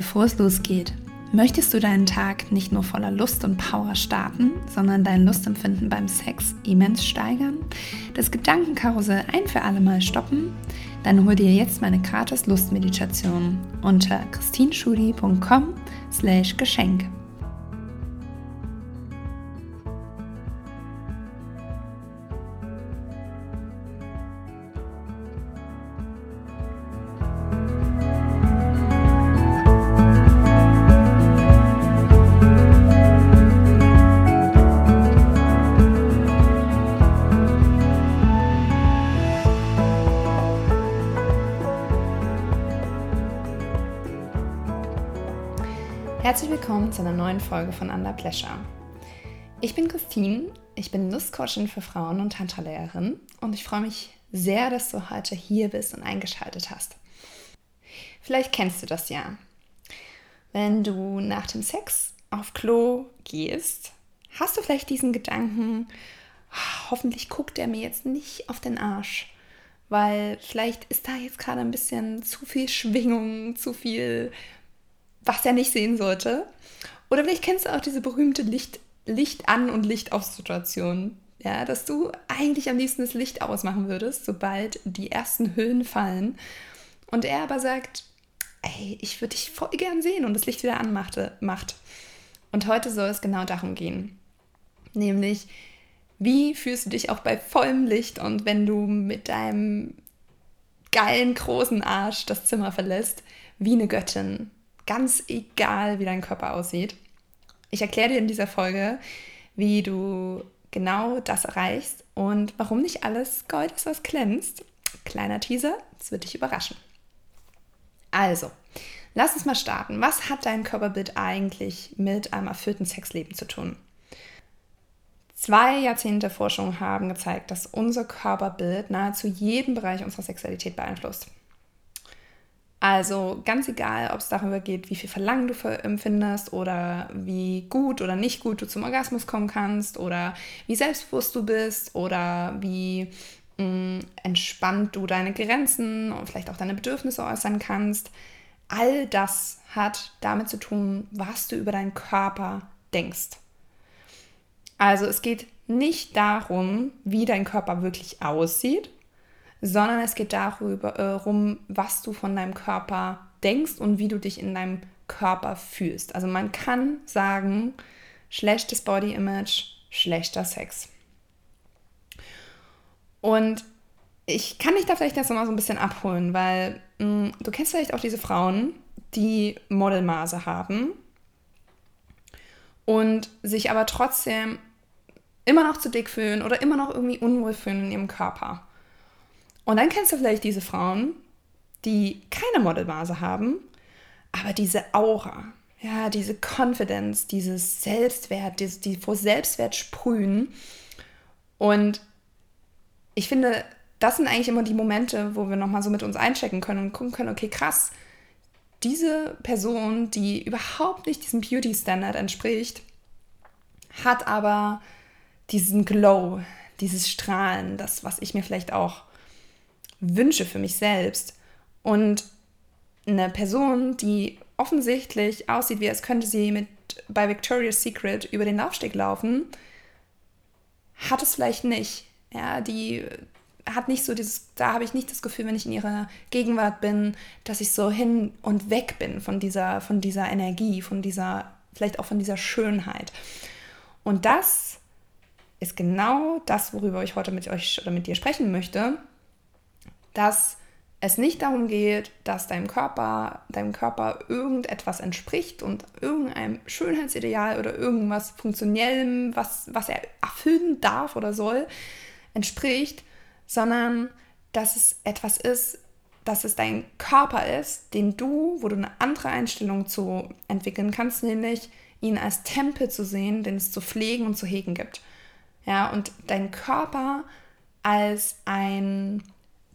Bevor es losgeht, möchtest du deinen Tag nicht nur voller Lust und Power starten, sondern dein Lustempfinden beim Sex immens steigern, das Gedankenkarussell ein für alle Mal stoppen? Dann hol dir jetzt meine gratis Lustmeditation unter christinschudi.com Herzlich willkommen zu einer neuen Folge von Under Pleasure. Ich bin Christine, ich bin Lustcoachin für Frauen und Tantra-Lehrerin und ich freue mich sehr, dass du heute hier bist und eingeschaltet hast. Vielleicht kennst du das ja. Wenn du nach dem Sex auf Klo gehst, hast du vielleicht diesen Gedanken, ah, hoffentlich guckt er mir jetzt nicht auf den Arsch, weil vielleicht ist da jetzt gerade ein bisschen zu viel Schwingung, zu viel was er nicht sehen sollte. Oder vielleicht kennst du auch diese berühmte Licht, Licht an und Licht aus Situation. Ja, dass du eigentlich am liebsten das Licht ausmachen würdest, sobald die ersten Hüllen fallen. Und er aber sagt, ey, ich würde dich voll gern sehen und das Licht wieder anmachte, macht. Und heute soll es genau darum gehen. Nämlich, wie fühlst du dich auch bei vollem Licht und wenn du mit deinem geilen, großen Arsch das Zimmer verlässt, wie eine Göttin, ganz egal, wie dein Körper aussieht. Ich erkläre dir in dieser Folge, wie du genau das erreichst und warum nicht alles Gold ist, was glänzt. Kleiner Teaser, es wird dich überraschen. Also, lass uns mal starten. Was hat dein Körperbild eigentlich mit einem erfüllten Sexleben zu tun? Zwei Jahrzehnte Forschung haben gezeigt, dass unser Körperbild nahezu jeden Bereich unserer Sexualität beeinflusst. Also ganz egal, ob es darüber geht, wie viel Verlangen du empfindest oder wie gut oder nicht gut du zum Orgasmus kommen kannst oder wie selbstbewusst du bist oder wie mh, mm, entspannt du deine Grenzen und vielleicht auch deine Bedürfnisse äußern kannst. All das hat damit zu tun, was du über deinen Körper denkst. Also es geht nicht darum, wie dein Körper wirklich aussieht, sondern es geht darüber, äh, darum, was du von deinem Körper denkst und wie du dich in deinem Körper fühlst. Also man kann sagen, schlechtes Body Image, schlechter Sex. Und ich kann dich da vielleicht jetzt nochmal so ein bisschen abholen, weil mh, mm, du kennst vielleicht auch diese Frauen, die Modelmaße haben und sich aber trotzdem immer noch zu dick fühlen oder immer noch irgendwie unwohl fühlen in ihrem Körper. Und dann kennst du vielleicht diese Frauen, die keine Modelmaße haben, aber diese Aura, ja, diese Confidence, dieses Selbstwert, die, die vor Selbstwert sprühen. Und ich finde, das sind eigentlich immer die Momente, wo wir nochmal so mit uns einchecken können und gucken können, okay, krass, diese Person, die überhaupt nicht diesem Beauty-Standard entspricht, hat aber diesen Glow, dieses Strahlen, das, was ich mir vielleicht auch wünsche für mich selbst. Und eine Person, die offensichtlich aussieht, wie als könnte sie mit bei Victoria's Secret über den Laufsteg laufen, hat es vielleicht nicht. Ja, die hat nicht so dieses, da habe ich nicht das Gefühl, wenn ich in ihrer Gegenwart bin, dass ich so hin und weg bin von dieser, von dieser Energie, von dieser, vielleicht auch von dieser Schönheit. Und das ist genau das, worüber ich heute mit euch oder mit dir sprechen möchte dass es nicht darum geht, dass deinem Körper, deinem Körper irgendetwas entspricht und irgendeinem Schönheitsideal oder irgendwas Funktionellem, was, was er erfüllen darf oder soll, entspricht, sondern dass es etwas ist, dass es dein Körper ist, den du, wo du eine andere Einstellung zu entwickeln kannst, nämlich ihn als Tempel zu sehen, den es zu pflegen und zu hegen gibt. Ja, und dein Körper als ein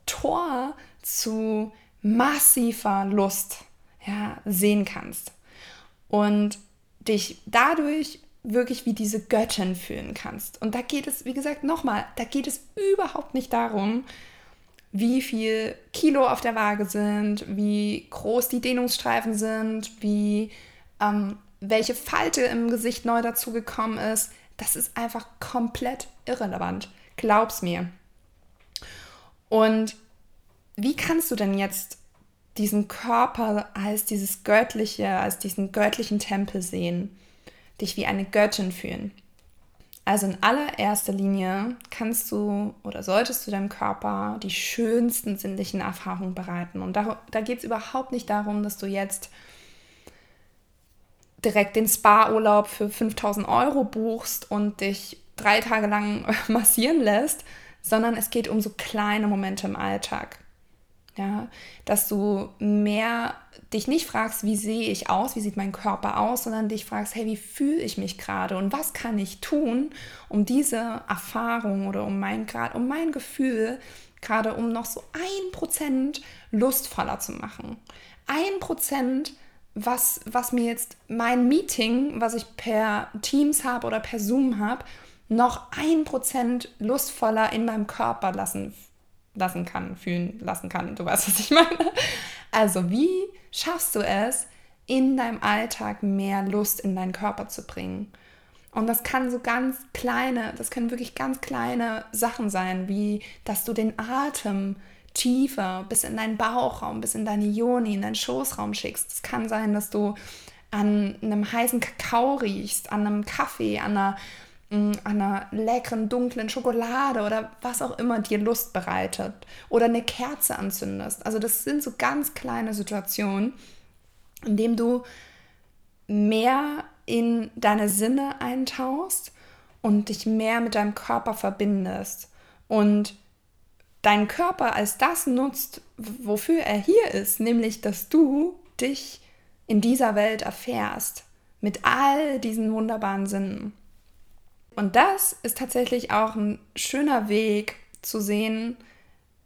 Tor zu massiver Lust ja, sehen kannst. Und dich dadurch wirklich wie diese Göttin fühlen kannst. Und da geht es, wie gesagt, nochmal, da geht es überhaupt nicht darum, wie viel Kilo auf der Waage sind, wie groß die Dehnungsstreifen sind, wie ähm, welche Falte im Gesicht neu dazugekommen ist. Das ist einfach komplett irrelevant. Glaub's mir. Und wie kannst du denn jetzt diesen Körper als dieses göttliche, als diesen göttlichen Tempel sehen, dich wie eine Göttin fühlen? Also in allererster Linie kannst du oder solltest du deinem Körper die schönsten sinnlichen Erfahrungen bereiten. Und da, da geht es überhaupt nicht darum, dass du jetzt direkt den Spa-Urlaub für 5000 Euro buchst und dich drei Tage lang massieren lässt, sondern es geht um so kleine Momente im Alltag. Ja, dass du mehr dich nicht fragst, wie sehe ich aus, wie sieht mein Körper aus, sondern dich fragst, hey, wie fühle ich mich gerade und was kann ich tun, um diese Erfahrung oder um mein Grad, um mein Gefühl gerade um noch so ein Prozent lustvoller zu machen. Ein Prozent, was, was mir jetzt mein Meeting, was ich per Teams habe oder per Zoom habe, noch ein Prozent lustvoller in meinem Körper lassen lassen kann, fühlen lassen kann. Du weißt, was ich meine. Also, wie schaffst du es, in deinem Alltag mehr Lust in deinen Körper zu bringen? Und das kann so ganz kleine, das können wirklich ganz kleine Sachen sein, wie dass du den Atem tiefer bis in deinen Bauchraum, bis in deine Joni, in deinen Schoßraum schickst. Es kann sein, dass du an einem heißen Kakao riechst, an einem Kaffee, an einer an einer leckeren, dunklen Schokolade oder was auch immer dir Lust bereitet oder eine Kerze anzündest. Also das sind so ganz kleine Situationen, in denen du mehr in deine Sinne eintauchst und dich mehr mit deinem Körper verbindest und deinen Körper als das nutzt, wofür er hier ist, nämlich dass du dich in dieser Welt erfährst mit all diesen wunderbaren Sinnen. Und das ist tatsächlich auch ein schöner Weg zu sehen,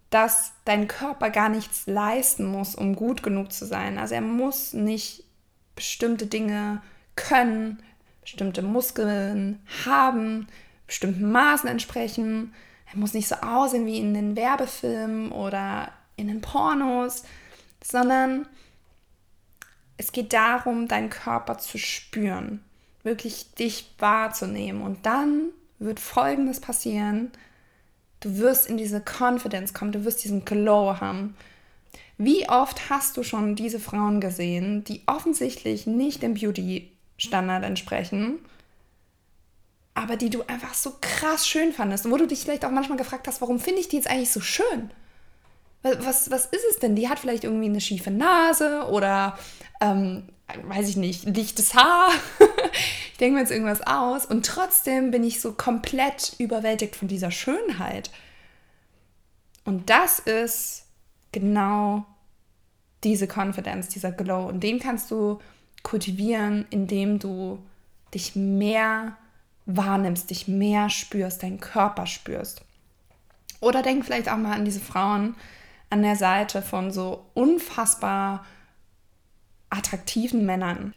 dass dein Körper gar nichts leisten muss, um gut genug zu sein. Also er muss nicht bestimmte Dinge können, bestimmte Muskeln haben, bestimmten Maßen entsprechen. Er muss nicht so aussehen wie in den Werbefilmen oder in den Pornos, sondern es geht darum, deinen Körper zu spüren wirklich dich wahrzunehmen. Und dann wird Folgendes passieren. Du wirst in diese Confidence kommen, du wirst diesen Glow haben. Wie oft hast du schon diese Frauen gesehen, die offensichtlich nicht dem Beauty-Standard entsprechen, aber die du einfach so krass schön fandest und wo du dich vielleicht auch manchmal gefragt hast, warum finde ich die jetzt eigentlich so schön? Was, was ist es denn? Die hat vielleicht irgendwie eine schiefe Nase oder ähm, weiß ich nicht, lichtes Haar. ich denke mir jetzt irgendwas aus und trotzdem bin ich so komplett überwältigt von dieser Schönheit. Und das ist genau diese Confidence, dieser Glow. Und den kannst du kultivieren, indem du dich mehr wahrnimmst, dich mehr spürst, deinen Körper spürst. Oder denk vielleicht auch mal an diese Frauen an der Seite von so unfassbar attraktiven Männern.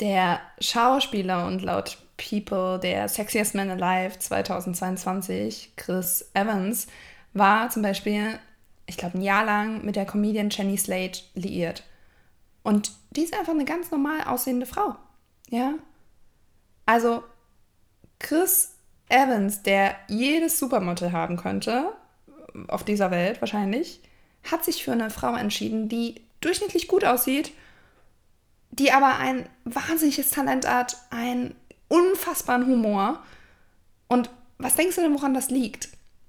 Der Schauspieler und laut People der Sexiest Man Alive 2022, Chris Evans, war zum Beispiel, ich glaube, ein Jahr lang mit der Comedian Jenny Slate liiert. Und die ist einfach eine ganz normal aussehende Frau. Ja? Also, Chris Evans, der jedes Supermodel haben könnte, auf dieser Welt wahrscheinlich, hat sich für eine Frau entschieden, die durchschnittlich gut aussieht die aber ein wahnsinniges Talent hat, einen unfassbaren Humor. Und was denkst du denn, woran das liegt?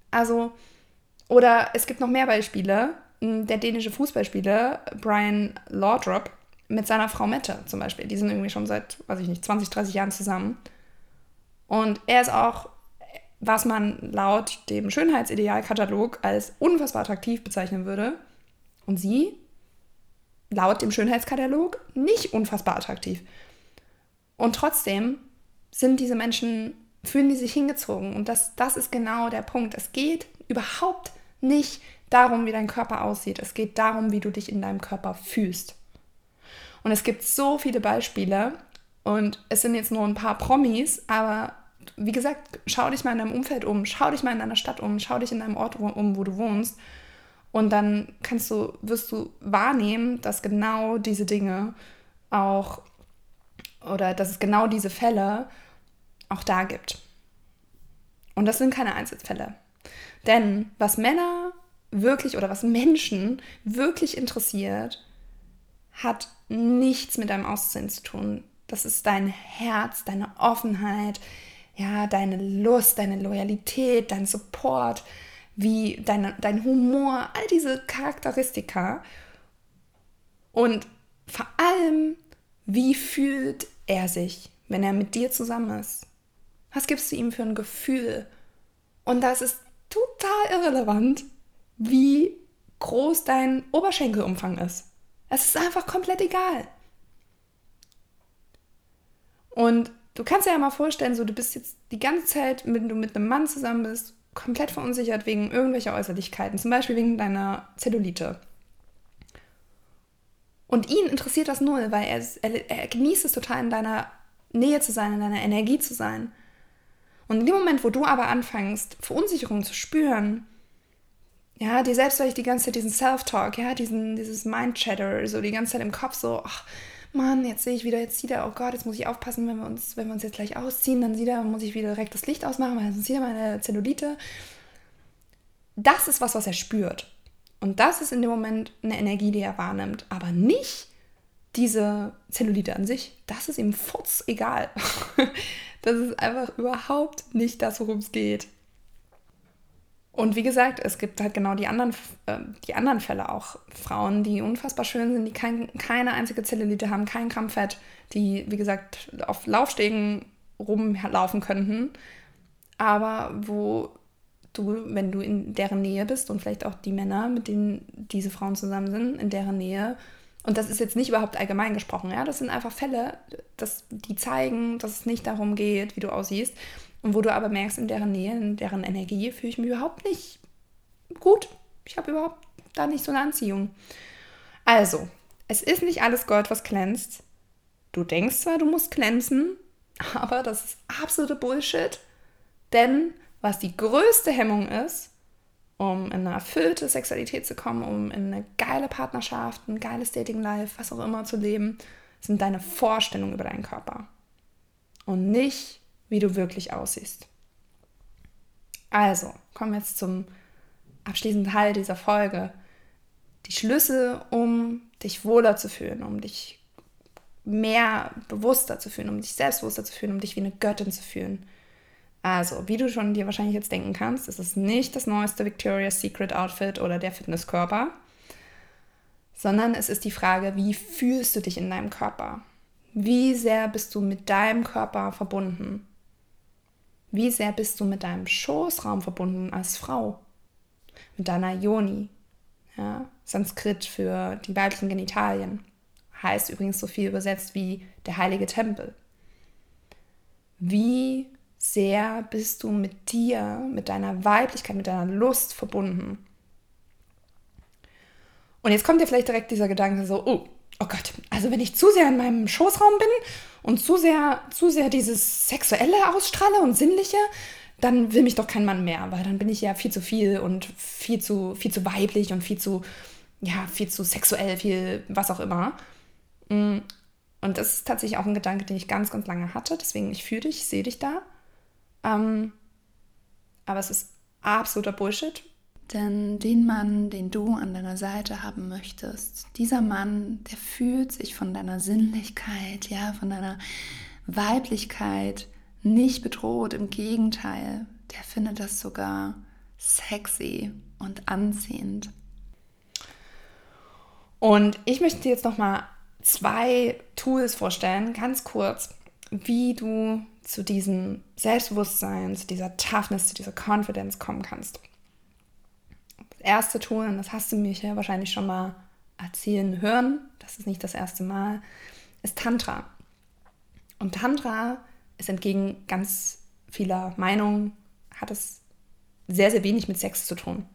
Also, oder es gibt noch mehr Beispiele. Der dänische Fußballspieler Brian Laudrup mit seiner Frau Mette zum Beispiel. Die sind irgendwie schon seit, weiß ich nicht, 20, 30 Jahren zusammen. Und er ist auch, was man laut dem Schönheitsidealkatalog als unfassbar attraktiv bezeichnen würde. Und sie laut dem Schönheitskatalog nicht unfassbar attraktiv. Und trotzdem sind diese Menschen, fühlen die sich hingezogen. Und das, das ist genau der Punkt. Es geht überhaupt nicht darum, wie dein Körper aussieht. Es geht darum, wie du dich in deinem Körper fühlst. Und es gibt so viele Beispiele. Und es sind jetzt nur ein paar Promis, aber wie gesagt, schau dich mal in deinem Umfeld um, schau dich mal in deiner Stadt um, schau dich in deinem Ort um, wo du wohnst Und dann kannst du, wirst du wahrnehmen, dass genau diese Dinge auch oder dass es genau diese Fälle auch da gibt. Und das sind keine Einzelfälle. Denn was Männer wirklich oder was Menschen wirklich interessiert, hat nichts mit deinem Aussehen zu tun. Das ist dein Herz, deine Offenheit, ja, deine Lust, deine Loyalität, dein Support, wie deine, dein Humor, all diese Charakteristika. Und vor allem, wie fühlt er sich, wenn er mit dir zusammen ist? Was gibst du ihm für ein Gefühl? Und das ist total irrelevant, wie groß dein Oberschenkelumfang ist. Es ist einfach komplett egal. Und du kannst dir ja mal vorstellen, so du bist jetzt die ganze Zeit, wenn du mit einem Mann zusammen bist, komplett verunsichert wegen irgendwelcher Äußerlichkeiten, zum Beispiel wegen deiner Zellulite. Und ihn interessiert das null, weil er, er, er genießt es total in deiner Nähe zu sein, in deiner Energie zu sein. Und in dem Moment, wo du aber anfängst, Verunsicherung zu spüren, ja, dir selbst ich die ganze Zeit diesen Self-Talk, ja, diesen, dieses Mind-Chatter, so die ganze Zeit im Kopf so, ach, Mann, jetzt sehe ich wieder, jetzt sieht er, oh Gott, jetzt muss ich aufpassen, wenn wir uns, wenn wir uns jetzt gleich ausziehen, dann sieht er, muss ich wieder direkt das Licht ausmachen, weil sonst sieht er meine Zellulite. Das ist was, was er spürt. Und das ist in dem Moment eine Energie, die er wahrnimmt, aber nicht diese Zellulite an sich. Das ist ihm futz egal. das ist einfach überhaupt nicht das, worum es geht. Und wie gesagt, es gibt halt genau die anderen, äh, die anderen Fälle auch. Frauen, die unfassbar schön sind, die kein, keine einzige Zellulite haben, kein Gramm Fett, die, wie gesagt, auf Laufstegen rumlaufen könnten, aber wo du, wenn du in deren Nähe bist und vielleicht auch die Männer, mit denen diese Frauen zusammen sind, in deren Nähe, und das ist jetzt nicht überhaupt allgemein gesprochen, ja, das sind einfach Fälle, dass die zeigen, dass es nicht darum geht, wie du aussiehst, und wo du aber merkst, in deren Nähe, in deren Energie fühle ich mich überhaupt nicht gut. Ich habe überhaupt da nicht so eine Anziehung. Also, es ist nicht alles Gold, was glänzt. Du denkst zwar, du musst glänzen, aber das ist absolute Bullshit. Denn was die größte Hemmung ist, um in eine erfüllte Sexualität zu kommen, um in eine geile Partnerschaft, ein geiles Dating-Life, was auch immer zu leben, sind deine Vorstellungen über deinen Körper. Und nicht wie du wirklich aussiehst. Also, kommen wir jetzt zum abschließenden Teil dieser Folge. Die Schlüssel, um dich wohler zu fühlen, um dich mehr bewusster zu fühlen, um dich selbstbewusster zu fühlen, um dich wie eine Göttin zu fühlen. Also, wie du schon dir wahrscheinlich jetzt denken kannst, ist es nicht das neueste Victoria's Secret Outfit oder der Fitnesskörper, sondern es ist die Frage, wie fühlst du dich in deinem Körper? Wie sehr bist du mit deinem Körper verbunden? Wie sehr bist du mit deinem Schoßraum verbunden als Frau? Mit deiner Yoni, ja, Sanskrit für die weiblichen Genitalien. Heißt übrigens so viel übersetzt wie der heilige Tempel. Wie sehr bist du mit dir, mit deiner Weiblichkeit, mit deiner Lust verbunden? Und jetzt kommt dir vielleicht direkt dieser Gedanke so, oh, oh Gott, also wenn ich zu sehr in meinem Schoßraum bin und zu sehr, zu sehr dieses Sexuelle ausstrahle und Sinnliche, dann will mich doch kein Mann mehr, weil dann bin ich ja viel zu viel und viel zu, viel zu weiblich und viel zu, ja, viel zu sexuell, viel was auch immer. Mm, und das ist tatsächlich auch ein Gedanke, den ich ganz, ganz lange hatte. Deswegen, ich fühle dich, ich sehe dich da. Ähm, aber es ist absoluter Bullshit, denn den Mann, den du an deiner Seite haben möchtest, dieser Mann, der fühlt sich von deiner Sinnlichkeit, ja, von deiner Weiblichkeit nicht bedroht. Im Gegenteil, der findet das sogar sexy und anziehend. Und ich möchte dir jetzt noch mal zwei Tools vorstellen, ganz kurz, wie du zu diesem Selbstbewusstsein, zu dieser Toughness, zu dieser Confidence kommen kannst erste und das hast du mich ja wahrscheinlich schon mal erzählen hören, das ist nicht das erste Mal, ist Tantra. Und Tantra ist entgegen ganz vieler Meinungen, hat es sehr, sehr wenig mit Sex zu tun.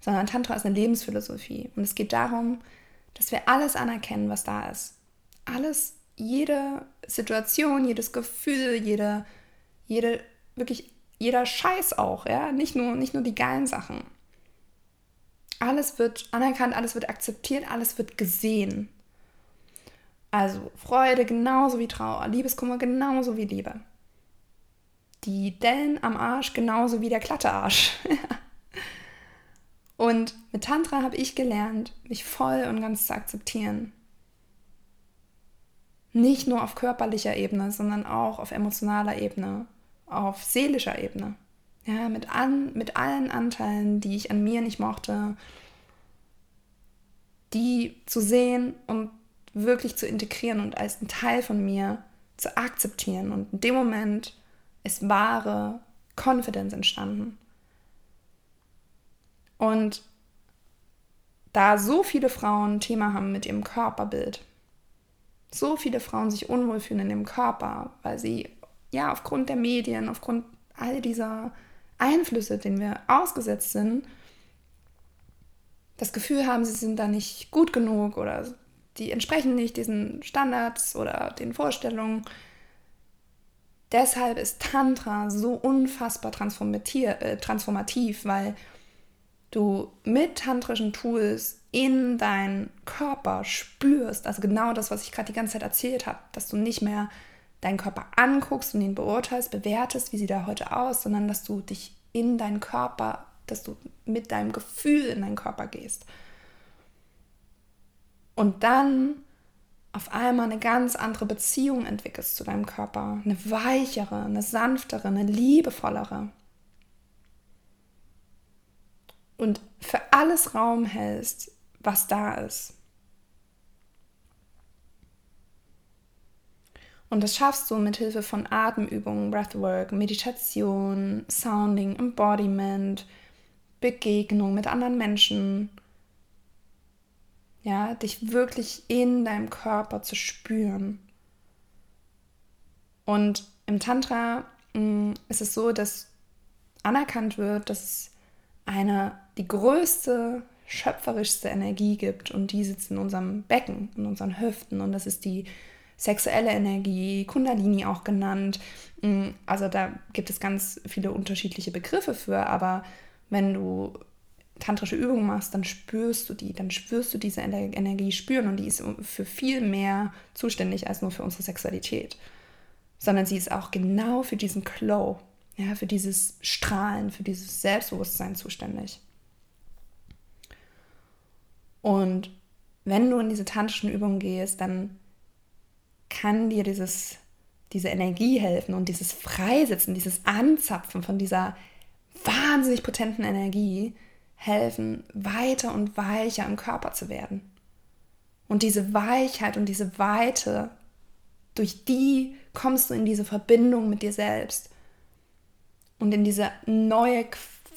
Sondern Tantra ist eine Lebensphilosophie. Und es geht darum, dass wir alles anerkennen, was da ist. Alles, jede Situation, jedes Gefühl, jede, jede, wirklich jeder Scheiß auch, ja. Nicht nur, nicht nur die geilen Sachen Alles wird anerkannt, alles wird akzeptiert, alles wird gesehen. Also Freude genauso wie Trauer, Liebeskummer genauso wie Liebe. Die Dellen am Arsch genauso wie der glatte Arsch. und mit Tantra habe ich gelernt, mich voll und ganz zu akzeptieren. Nicht nur auf körperlicher Ebene, sondern auch auf emotionaler Ebene, auf seelischer Ebene. Ja, mit, an, mit allen Anteilen, die ich an mir nicht mochte, die zu sehen und wirklich zu integrieren und als ein Teil von mir zu akzeptieren. Und in dem Moment ist wahre Confidence entstanden. Und da so viele Frauen ein Thema haben mit ihrem Körperbild, so viele Frauen sich unwohl fühlen in ihrem Körper, weil sie ja aufgrund der Medien, aufgrund all dieser Einflüsse, denen wir ausgesetzt sind, das Gefühl haben, sie sind da nicht gut genug oder die entsprechen nicht diesen Standards oder den Vorstellungen. Deshalb ist Tantra so unfassbar äh, transformativ, weil du mit tantrischen Tools in deinen Körper spürst, also genau das, was ich gerade die ganze Zeit erzählt habe, dass du nicht mehr deinen Körper anguckst und ihn beurteilst, bewertest, wie sieht er heute aus, sondern dass du dich in deinen Körper, dass du mit deinem Gefühl in deinen Körper gehst. Und dann auf einmal eine ganz andere Beziehung entwickelst zu deinem Körper, eine weichere, eine sanftere, eine liebevollere. Und für alles Raum hältst, was da ist. Und das schaffst du mit Hilfe von Atemübungen, Breathwork, Meditation, Sounding, Embodiment, Begegnung mit anderen Menschen. Ja, dich wirklich in deinem Körper zu spüren. Und im Tantra mh, mm, ist es so, dass anerkannt wird, dass es eine, die größte, schöpferischste Energie gibt und die sitzt in unserem Becken, in unseren Hüften und das ist die sexuelle Energie, Kundalini auch genannt. Mm, also da gibt es ganz viele unterschiedliche Begriffe für, aber wenn du tantrische Übungen machst, dann spürst du die, dann spürst du diese Energie spüren und die ist für viel mehr zuständig als nur für unsere Sexualität, sondern sie ist auch genau für diesen Glow, ja, für dieses Strahlen, für dieses Selbstbewusstsein zuständig. Und wenn du in diese tantrischen Übungen gehst, dann kann dir dieses, diese Energie helfen und dieses Freisetzen, dieses Anzapfen von dieser wahnsinnig potenten Energie helfen, weiter und weicher im Körper zu werden. Und diese Weichheit und diese Weite, durch die kommst du in diese Verbindung mit dir selbst und in diese neue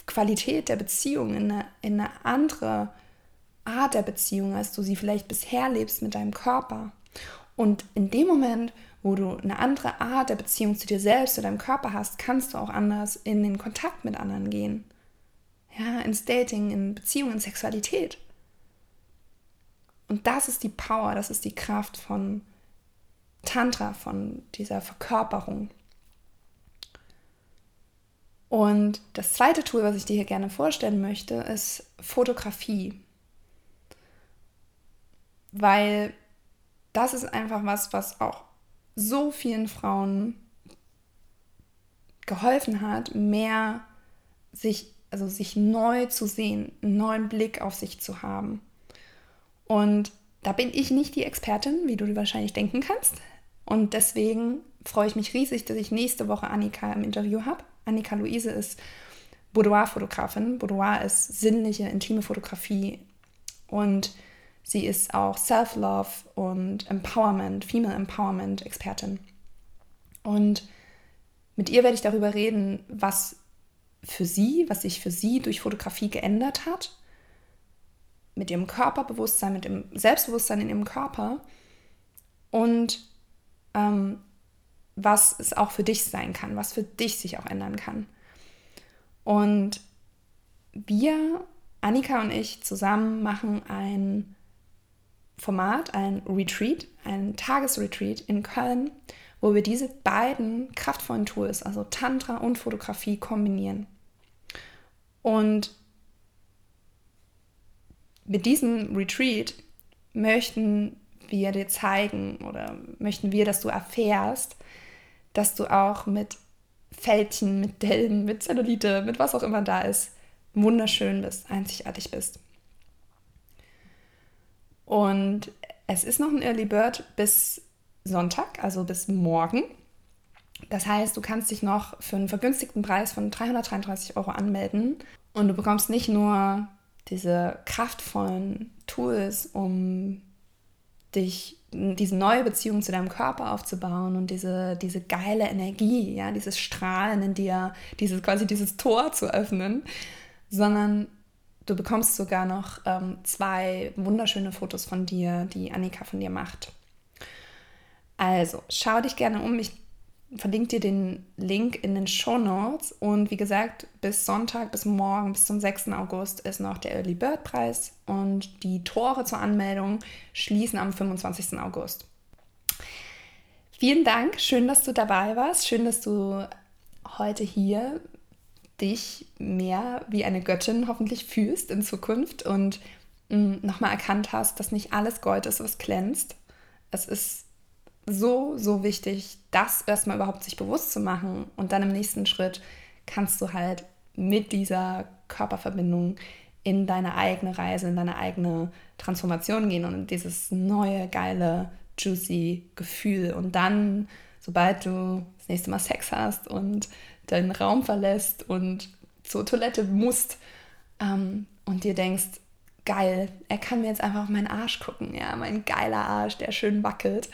Qualität der Beziehung, in eine, in eine andere Art der Beziehung, als du sie vielleicht bisher lebst mit deinem Körper. Und in dem Moment, wo du eine andere Art der Beziehung zu dir selbst, zu deinem Körper hast, kannst du auch anders in den Kontakt mit anderen gehen. Ja, ins Dating, in Beziehungen, in Sexualität. Und das ist die Power, das ist die Kraft von Tantra, von dieser Verkörperung. Und das zweite Tool, was ich dir hier gerne vorstellen möchte, ist Fotografie. Weil das ist einfach was, was auch so vielen Frauen geholfen hat, mehr sich, also sich neu zu sehen, einen neuen Blick auf sich zu haben. Und da bin ich nicht die Expertin, wie du dir wahrscheinlich denken kannst. Und deswegen freue ich mich riesig, dass ich nächste Woche Annika im Interview habe. Annika Luise ist Boudoir-Fotografin. Boudoir ist sinnliche, intime Fotografie. Und Sie ist auch Self-Love und Empowerment, Female Empowerment Expertin. Und mit ihr werde ich darüber reden, was für sie, was sich für sie durch Fotografie geändert hat, mit ihrem Körperbewusstsein, mit dem Selbstbewusstsein in ihrem Körper und ähm, was es auch für dich sein kann, was für dich sich auch ändern kann. Und wir, Annika und ich, zusammen machen ein Format, ein Retreat, ein Tagesretreat in Köln, wo wir diese beiden kraftvollen Tools, also Tantra und Fotografie, kombinieren. Und mit diesem Retreat möchten wir dir zeigen oder möchten wir, dass du erfährst, dass du auch mit Fältchen, mit Dellen, mit Zellulite, mit was auch immer da ist, wunderschön bist, einzigartig bist. Und es ist noch ein Early Bird bis Sonntag, also bis morgen. Das heißt, du kannst dich noch für einen vergünstigten Preis von 333 Euro anmelden und du bekommst nicht nur diese kraftvollen Tools, um dich diese neue Beziehung zu deinem Körper aufzubauen und diese, diese geile Energie, ja, dieses Strahlen in dir, dieses quasi dieses Tor zu öffnen, sondern du bekommst sogar noch ähm, zwei wunderschöne Fotos von dir, die Annika von dir macht. Also, schau dich gerne um. Ich verlinke dir den Link in den Show Notes. Und wie gesagt, bis Sonntag, bis morgen, bis zum 6. August ist noch der Early Bird Preis. Und die Tore zur Anmeldung schließen am 25. August. Vielen Dank. Schön, dass du dabei warst. Schön, dass du heute hier dich mehr wie eine Göttin hoffentlich fühlst in Zukunft und mm, nochmal erkannt hast, dass nicht alles Gold ist, was glänzt. Es ist so, so wichtig, das erstmal überhaupt sich bewusst zu machen und dann im nächsten Schritt kannst du halt mit dieser Körperverbindung in deine eigene Reise, in deine eigene Transformation gehen und in dieses neue, geile, juicy Gefühl. Und dann, sobald du das nächste Mal Sex hast und deinen Raum verlässt und zur Toilette musst ähm, und dir denkst, geil, er kann mir jetzt einfach auf meinen Arsch gucken, ja, mein geiler Arsch, der schön wackelt.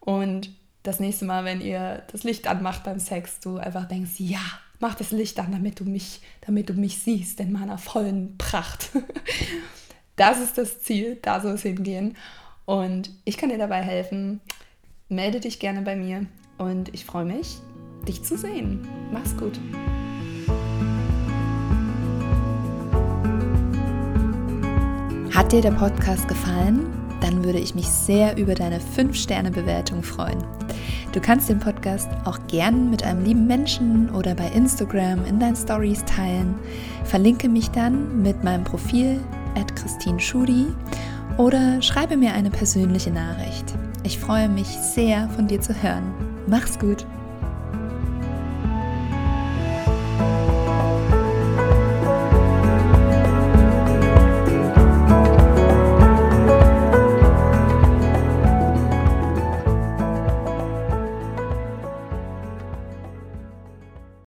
Und das nächste Mal, wenn ihr das Licht anmacht beim Sex, du einfach denkst, ja, mach das Licht an, damit du mich, damit du mich siehst in meiner vollen Pracht. Das ist das Ziel, da soll es hingehen. Und ich kann dir dabei helfen. Melde dich gerne bei mir und ich freue mich, dich zu sehen. Mach's gut. Hat dir der Podcast gefallen? Dann würde ich mich sehr über deine 5-Sterne-Bewertung freuen. Du kannst den Podcast auch gern mit einem lieben Menschen oder bei Instagram in deinen Stories teilen. Verlinke mich dann mit meinem Profil at Christine Schudi oder schreibe mir eine persönliche Nachricht. Ich freue mich sehr, von dir zu hören. Mach's gut!